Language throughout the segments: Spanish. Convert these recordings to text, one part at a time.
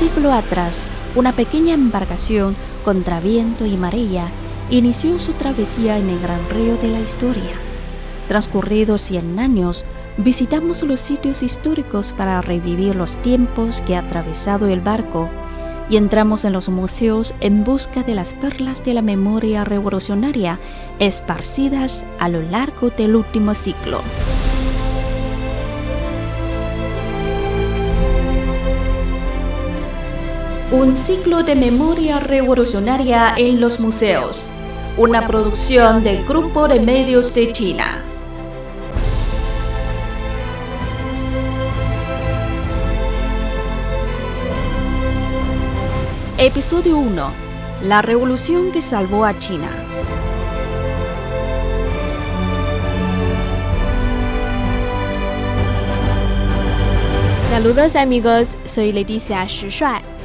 siglo atrás, una pequeña embarcación contra viento y marea inició su travesía en el gran río de la historia. Transcurridos 100 años, visitamos los sitios históricos para revivir los tiempos que ha atravesado el barco y entramos en los museos en busca de las perlas de la memoria revolucionaria esparcidas a lo largo del último siglo. Un ciclo de memoria revolucionaria en los museos. Una producción del Grupo de Medios de China. Episodio 1. La revolución que salvó a China. Saludos amigos, soy Leticia Shishuai.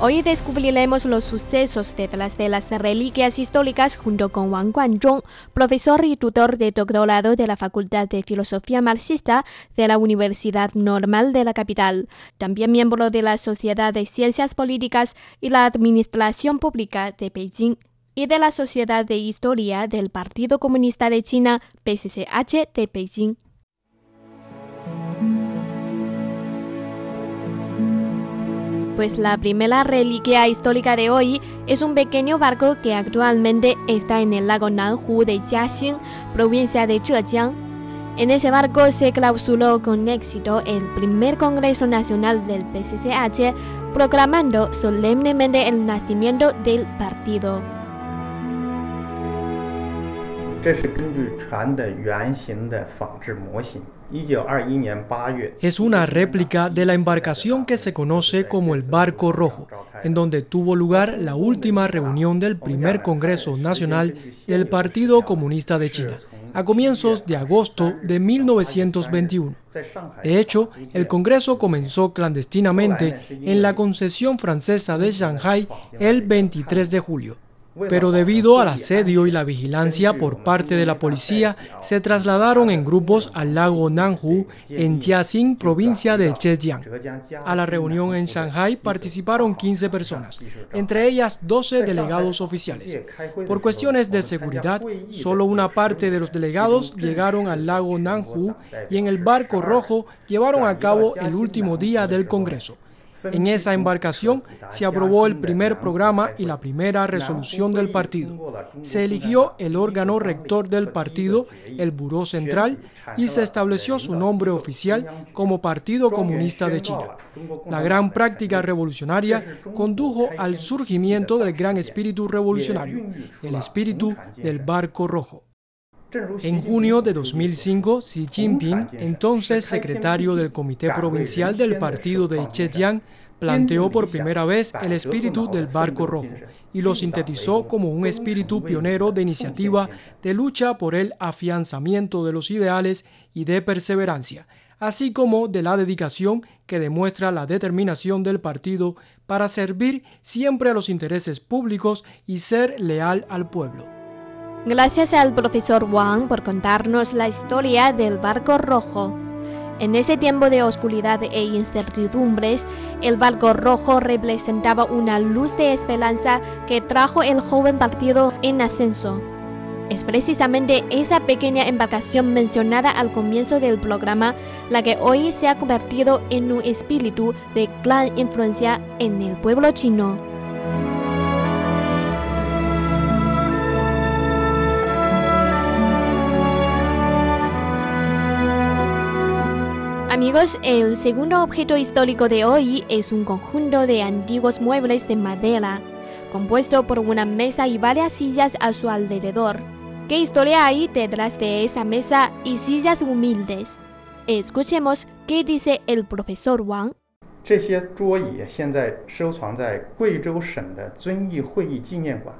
Hoy descubriremos los sucesos detrás de las reliquias históricas junto con Wang Guanzhong, profesor y tutor de doctorado de la Facultad de Filosofía Marxista de la Universidad Normal de la capital, también miembro de la Sociedad de Ciencias Políticas y la Administración Pública de Beijing y de la Sociedad de Historia del Partido Comunista de China, PCCH de Beijing. Pues la primera reliquia histórica de hoy es un pequeño barco que actualmente está en el lago Nanhu de Jiaxing, provincia de Zhejiang. En ese barco se clausuró con éxito el primer Congreso Nacional del PCCH, proclamando solemnemente el nacimiento del partido. Es una réplica de la embarcación que se conoce como el Barco Rojo, en donde tuvo lugar la última reunión del primer Congreso Nacional del Partido Comunista de China, a comienzos de agosto de 1921. De hecho, el Congreso comenzó clandestinamente en la concesión francesa de Shanghai el 23 de julio pero debido al asedio y la vigilancia por parte de la policía, se trasladaron en grupos al lago Nanhu en Jiaxing, provincia de Zhejiang. A la reunión en Shanghai participaron 15 personas, entre ellas 12 delegados oficiales. Por cuestiones de seguridad, solo una parte de los delegados llegaron al lago Nanhu y en el barco rojo llevaron a cabo el último día del Congreso. En esa embarcación se aprobó el primer programa y la primera resolución del partido. Se eligió el órgano rector del partido, el Buró Central, y se estableció su nombre oficial como Partido Comunista de China. La gran práctica revolucionaria condujo al surgimiento del gran espíritu revolucionario, el espíritu del barco rojo. En junio de 2005, Xi Jinping, entonces secretario del Comité Provincial del Partido de Zhejiang, planteó por primera vez el espíritu del barco rojo y lo sintetizó como un espíritu pionero de iniciativa, de lucha por el afianzamiento de los ideales y de perseverancia, así como de la dedicación que demuestra la determinación del partido para servir siempre a los intereses públicos y ser leal al pueblo. Gracias al profesor Wang por contarnos la historia del barco rojo. En ese tiempo de oscuridad e incertidumbres, el barco rojo representaba una luz de esperanza que trajo el joven partido en ascenso. Es precisamente esa pequeña embarcación mencionada al comienzo del programa la que hoy se ha convertido en un espíritu de gran influencia en el pueblo chino. Amigos, el segundo objeto histórico de hoy es un conjunto de antiguos muebles de madera, compuesto por una mesa y varias sillas a su alrededor. ¿Qué historia hay detrás de esa mesa y sillas humildes? Escuchemos qué dice el profesor Wang.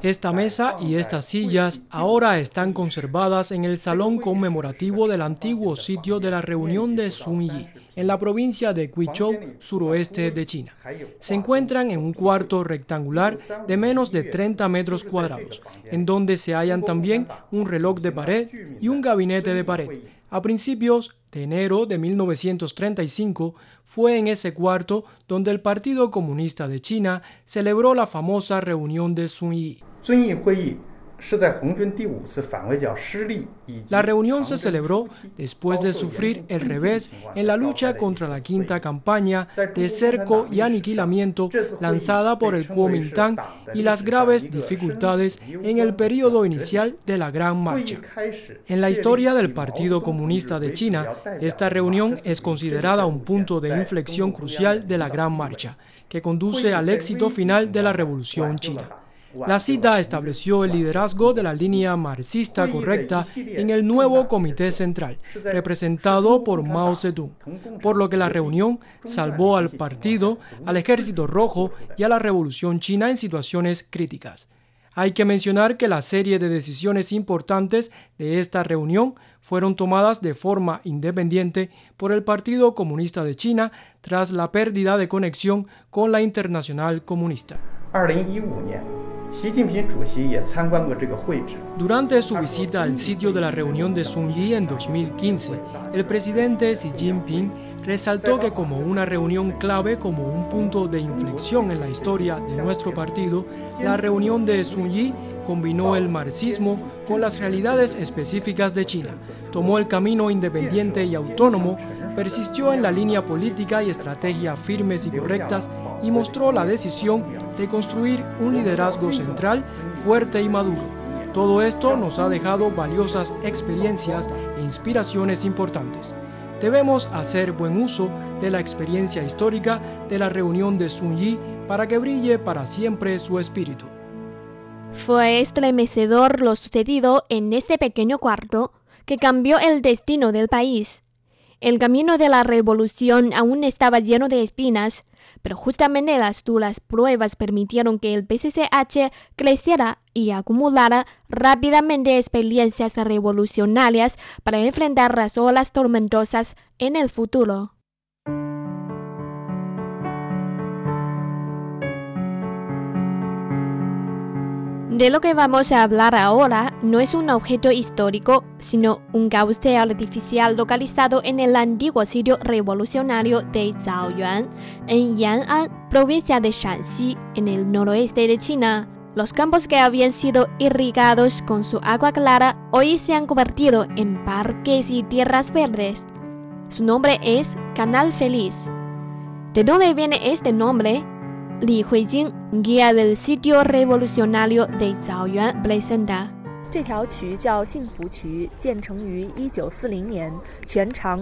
Esta mesa y estas sillas ahora están conservadas en el salón conmemorativo del antiguo sitio de la reunión de Sun Yi, en la provincia de Guizhou, suroeste de China. Se encuentran en un cuarto rectangular de menos de 30 metros cuadrados, en donde se hallan también un reloj de pared y un gabinete de pared. A principios de enero de 1935 fue en ese cuarto donde el Partido Comunista de China celebró la famosa reunión de Sun Yi. La reunión se celebró después de sufrir el revés en la lucha contra la quinta campaña de cerco y aniquilamiento lanzada por el Kuomintang y las graves dificultades en el periodo inicial de la Gran Marcha. En la historia del Partido Comunista de China, esta reunión es considerada un punto de inflexión crucial de la Gran Marcha, que conduce al éxito final de la Revolución China. La cita estableció el liderazgo de la línea marxista correcta en el nuevo Comité Central, representado por Mao Zedong, por lo que la reunión salvó al partido, al Ejército Rojo y a la Revolución China en situaciones críticas. Hay que mencionar que la serie de decisiones importantes de esta reunión fueron tomadas de forma independiente por el Partido Comunista de China tras la pérdida de conexión con la Internacional Comunista. Durante su visita al sitio de la reunión de Sun Yi en 2015, el presidente Xi Jinping resaltó que como una reunión clave, como un punto de inflexión en la historia de nuestro partido, la reunión de Sun Yi combinó el marxismo con las realidades específicas de China, tomó el camino independiente y autónomo, persistió en la línea política y estrategia firmes y correctas y mostró la decisión de construir un liderazgo central fuerte y maduro. Todo esto nos ha dejado valiosas experiencias e inspiraciones importantes. Debemos hacer buen uso de la experiencia histórica de la reunión de Sun Yi para que brille para siempre su espíritu. Fue estremecedor lo sucedido en este pequeño cuarto que cambió el destino del país. El camino de la revolución aún estaba lleno de espinas, pero justamente las duras pruebas permitieron que el PCCH creciera y acumulara rápidamente experiencias revolucionarias para enfrentar las olas tormentosas en el futuro. De lo que vamos a hablar ahora no es un objeto histórico, sino un cauce artificial localizado en el antiguo sitio revolucionario de Zhaoyuan, en Yan'an, provincia de Shanxi, en el noroeste de China. Los campos que habían sido irrigados con su agua clara hoy se han convertido en parques y tierras verdes. Su nombre es Canal Feliz. ¿De dónde viene este nombre? Li Huijing, guía del sitio revolucionario de Zhaoyuan, presenta.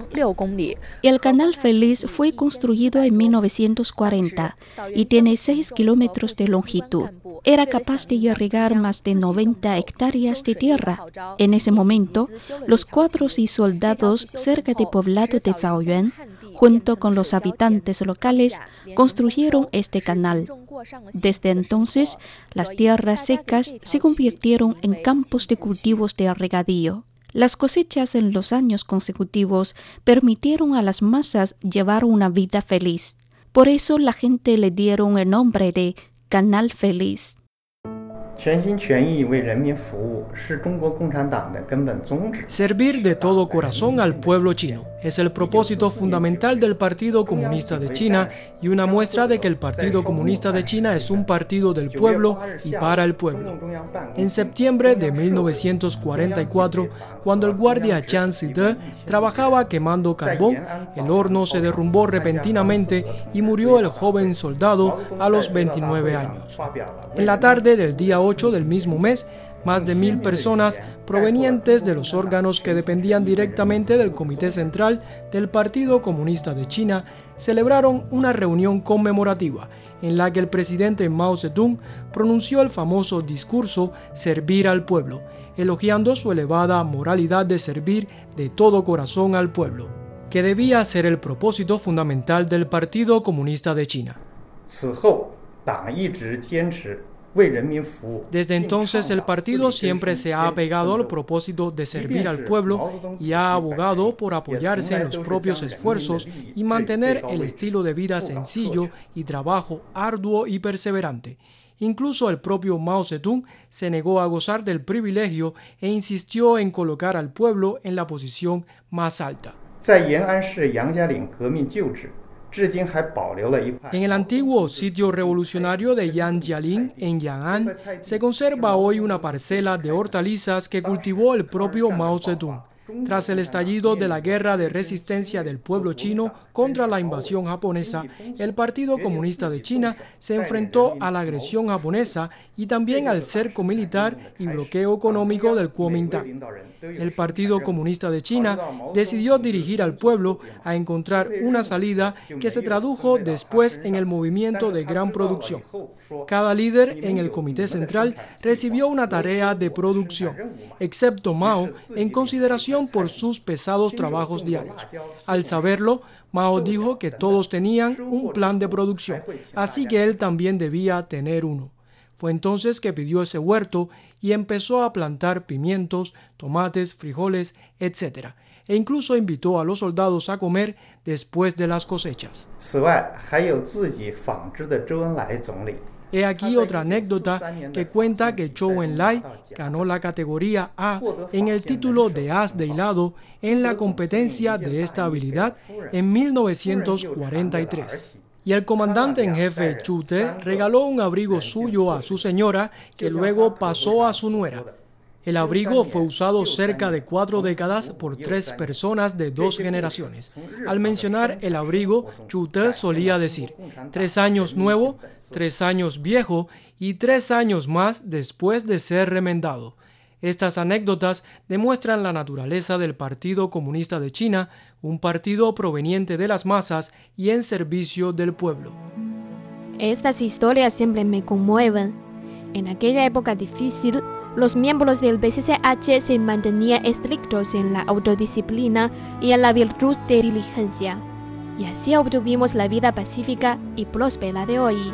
El canal Feliz fue construido en 1940 y tiene 6 kilómetros de longitud. Era capaz de irrigar más de 90 hectáreas de tierra. En ese momento, los cuadros y soldados cerca del poblado de Zhaoyuan junto con los habitantes locales, construyeron este canal. Desde entonces, las tierras secas se convirtieron en campos de cultivos de regadío. Las cosechas en los años consecutivos permitieron a las masas llevar una vida feliz. Por eso la gente le dieron el nombre de Canal Feliz. Servir de todo corazón al pueblo chino es el propósito fundamental del Partido Comunista de China y una muestra de que el Partido Comunista de China es un partido del pueblo y para el pueblo. En septiembre de 1944, cuando el guardia Chan Zide trabajaba quemando carbón, el horno se derrumbó repentinamente y murió el joven soldado a los 29 años. En la tarde del día 8 del mismo mes, más de mil personas provenientes de los órganos que dependían directamente del Comité Central del Partido Comunista de China celebraron una reunión conmemorativa en la que el presidente Mao Zedong pronunció el famoso discurso Servir al pueblo, elogiando su elevada moralidad de servir de todo corazón al pueblo, que debía ser el propósito fundamental del Partido Comunista de China. Desde entonces el partido siempre se ha apegado al propósito de servir al pueblo y ha abogado por apoyarse en los propios esfuerzos y mantener el estilo de vida sencillo y trabajo arduo y perseverante. Incluso el propio Mao Zedong se negó a gozar del privilegio e insistió en colocar al pueblo en la posición más alta. En el antiguo sitio revolucionario de Yanjialin, en Yan'an, se conserva hoy una parcela de hortalizas que cultivó el propio Mao Zedong. Tras el estallido de la guerra de resistencia del pueblo chino contra la invasión japonesa, el Partido Comunista de China se enfrentó a la agresión japonesa y también al cerco militar y bloqueo económico del Kuomintang. El Partido Comunista de China decidió dirigir al pueblo a encontrar una salida que se tradujo después en el movimiento de gran producción. Cada líder en el Comité Central recibió una tarea de producción, excepto Mao, en consideración por sus pesados trabajos diarios. Al saberlo, Mao dijo que todos tenían un plan de producción, así que él también debía tener uno. Fue entonces que pidió ese huerto y empezó a plantar pimientos, tomates, frijoles, etc. E incluso invitó a los soldados a comer después de las cosechas. He aquí otra anécdota que cuenta que Zhou Enlai ganó la categoría A en el título de As de hilado en la competencia de esta habilidad en 1943. Y el comandante en jefe Chute regaló un abrigo suyo a su señora que luego pasó a su nuera. El abrigo fue usado cerca de cuatro décadas por tres personas de dos generaciones. Al mencionar el abrigo, Chute solía decir, tres años nuevo, tres años viejo y tres años más después de ser remendado. Estas anécdotas demuestran la naturaleza del Partido Comunista de China, un partido proveniente de las masas y en servicio del pueblo. Estas historias siempre me conmueven. En aquella época difícil, los miembros del BCCH se mantenían estrictos en la autodisciplina y en la virtud de diligencia, y así obtuvimos la vida pacífica y próspera de hoy.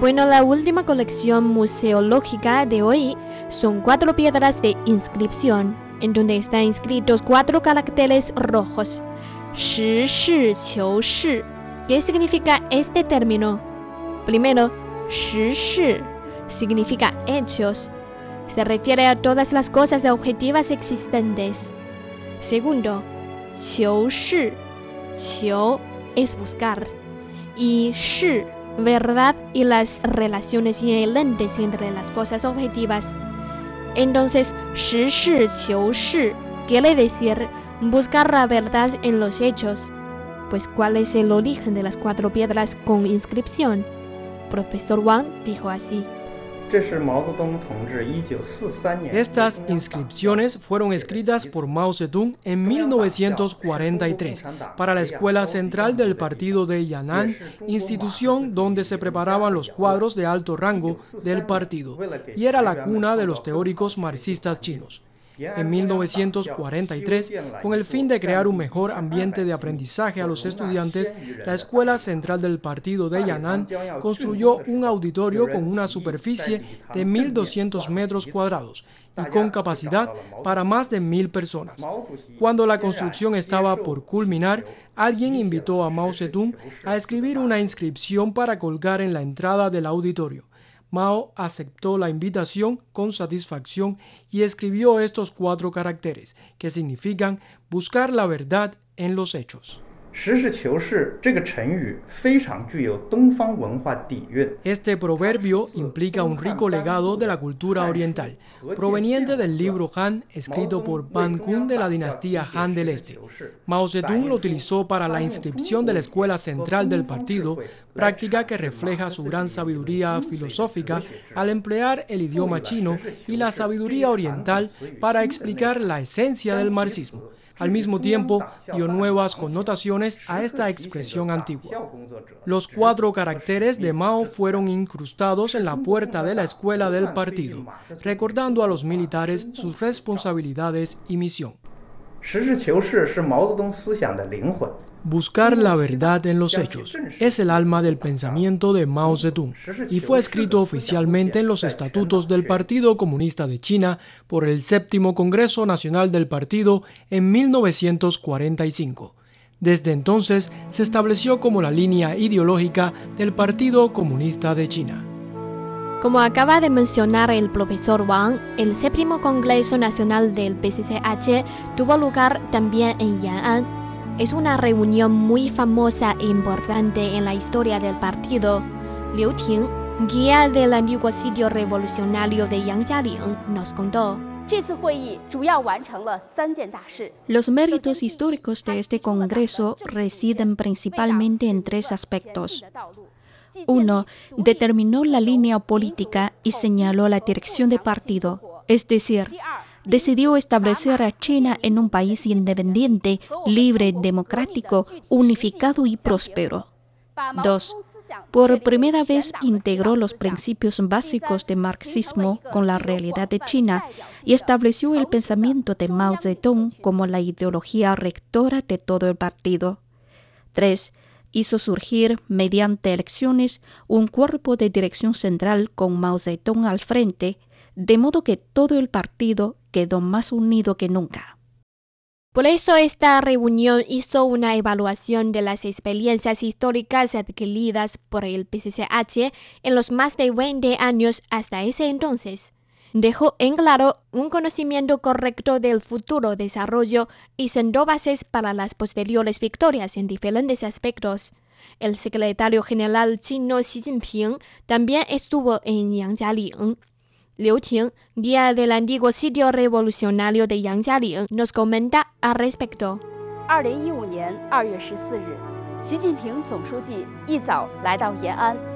Bueno, la última colección museológica de hoy son cuatro piedras de inscripción, en donde están inscritos cuatro caracteres rojos Shi Shi Qiu Shi. ¿Qué significa este término? Primero, Shi Shi significa hechos. Se refiere a todas las cosas objetivas existentes. Segundo, Qiu Shi. Qiu es buscar. Y Shi, verdad y las relaciones inherentes entre las cosas objetivas. Entonces, Shi quiere decir buscar la verdad en los hechos. Pues ¿cuál es el origen de las cuatro piedras con inscripción? Profesor Wang dijo así. Estas inscripciones fueron escritas por Mao Zedong en 1943 para la Escuela Central del Partido de Yan'an, institución donde se preparaban los cuadros de alto rango del partido, y era la cuna de los teóricos marxistas chinos. En 1943, con el fin de crear un mejor ambiente de aprendizaje a los estudiantes, la Escuela Central del Partido de Yan'an construyó un auditorio con una superficie de 1.200 metros cuadrados y con capacidad para más de mil personas. Cuando la construcción estaba por culminar, alguien invitó a Mao Zedong a escribir una inscripción para colgar en la entrada del auditorio. Mao aceptó la invitación con satisfacción y escribió estos cuatro caracteres, que significan buscar la verdad en los hechos. Este proverbio implica un rico legado de la cultura oriental, proveniente del libro Han escrito por Ban Kun de la dinastía Han del Este. Mao Zedong lo utilizó para la inscripción de la escuela central del partido, práctica que refleja su gran sabiduría filosófica al emplear el idioma chino y la sabiduría oriental para explicar la esencia del marxismo. Al mismo tiempo, dio nuevas connotaciones a esta expresión antigua. Los cuatro caracteres de Mao fueron incrustados en la puerta de la escuela del partido, recordando a los militares sus responsabilidades y misión. Buscar la verdad en los hechos es el alma del pensamiento de Mao Zedong y fue escrito oficialmente en los estatutos del Partido Comunista de China por el séptimo Congreso Nacional del Partido en 1945. Desde entonces se estableció como la línea ideológica del Partido Comunista de China. Como acaba de mencionar el profesor Wang, el séptimo Congreso Nacional del PCCH tuvo lugar también en Yan'an. Es una reunión muy famosa e importante en la historia del partido. Liu Ting, guía del antiguo sitio revolucionario de Yangjialing, nos contó. Los méritos históricos de este Congreso residen principalmente en tres aspectos. Uno, determinó la línea política y señaló la dirección de partido, es decir, decidió establecer a China en un país independiente, libre, democrático, unificado y próspero. 2. Por primera vez integró los principios básicos de marxismo con la realidad de China y estableció el pensamiento de Mao Zedong como la ideología rectora de todo el partido. 3 hizo surgir, mediante elecciones, un cuerpo de dirección central con Mao Zedong al frente, de modo que todo el partido quedó más unido que nunca. Por eso esta reunión hizo una evaluación de las experiencias históricas adquiridas por el PCCH en los más de 20 años hasta ese entonces dejó en claro un conocimiento correcto del futuro desarrollo y sentó bases para las posteriores victorias en diferentes aspectos. El secretario general chino Xi Jinping también estuvo en Yangjialing. Liu Qing, guía del antiguo sitio revolucionario de Yangjialing, nos comenta al respecto.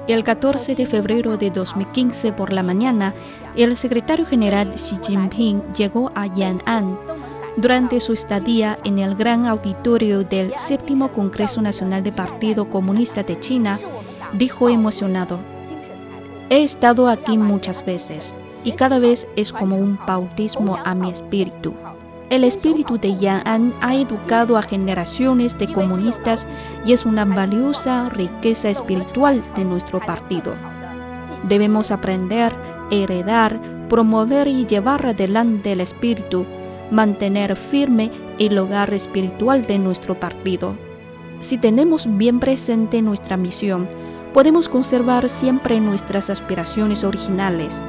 El 14 de febrero de 2015 por la mañana, el secretario general Xi Jinping llegó a Yan'an. Durante su estadía en el gran auditorio del séptimo Congreso Nacional del Partido Comunista de China, dijo emocionado, He estado aquí muchas veces y cada vez es como un bautismo a mi espíritu. El espíritu de Yan'an ha educado a generaciones de comunistas y es una valiosa riqueza espiritual de nuestro partido. Debemos aprender, heredar, promover y llevar adelante el espíritu, mantener firme el hogar espiritual de nuestro partido. Si tenemos bien presente nuestra misión, podemos conservar siempre nuestras aspiraciones originales,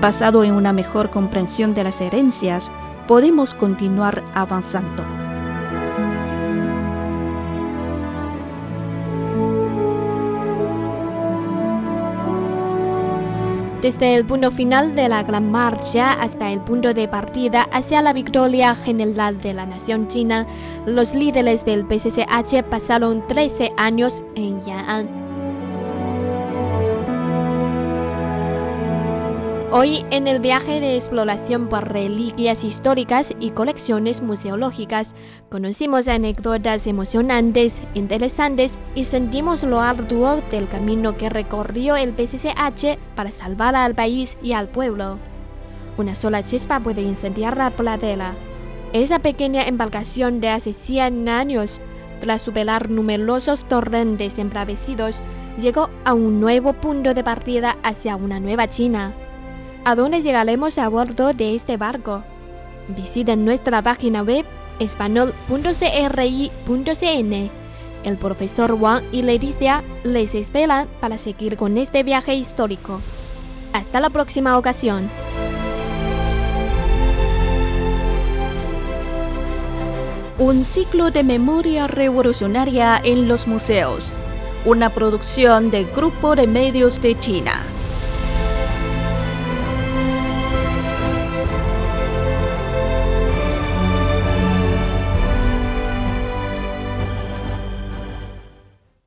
basado en una mejor comprensión de las herencias, podemos continuar avanzando. Desde el punto final de la Gran Marcha hasta el punto de partida hacia la victoria general de la nación china, los líderes del PCCH pasaron 13 años en Yan'an. Hoy, en el viaje de exploración por reliquias históricas y colecciones museológicas, conocimos anécdotas emocionantes, interesantes y sentimos lo arduo del camino que recorrió el PCCH para salvar al país y al pueblo. Una sola chispa puede incendiar la platela. Esa pequeña embarcación de hace 100 años, tras superar numerosos torrentes embravecidos, llegó a un nuevo punto de partida hacia una nueva China. ¿A dónde llegaremos a bordo de este barco? Visiten nuestra página web espanol.cri.cn. El profesor Wang y Leticia les esperan para seguir con este viaje histórico. Hasta la próxima ocasión. Un ciclo de memoria revolucionaria en los museos. Una producción del Grupo de Medios de China.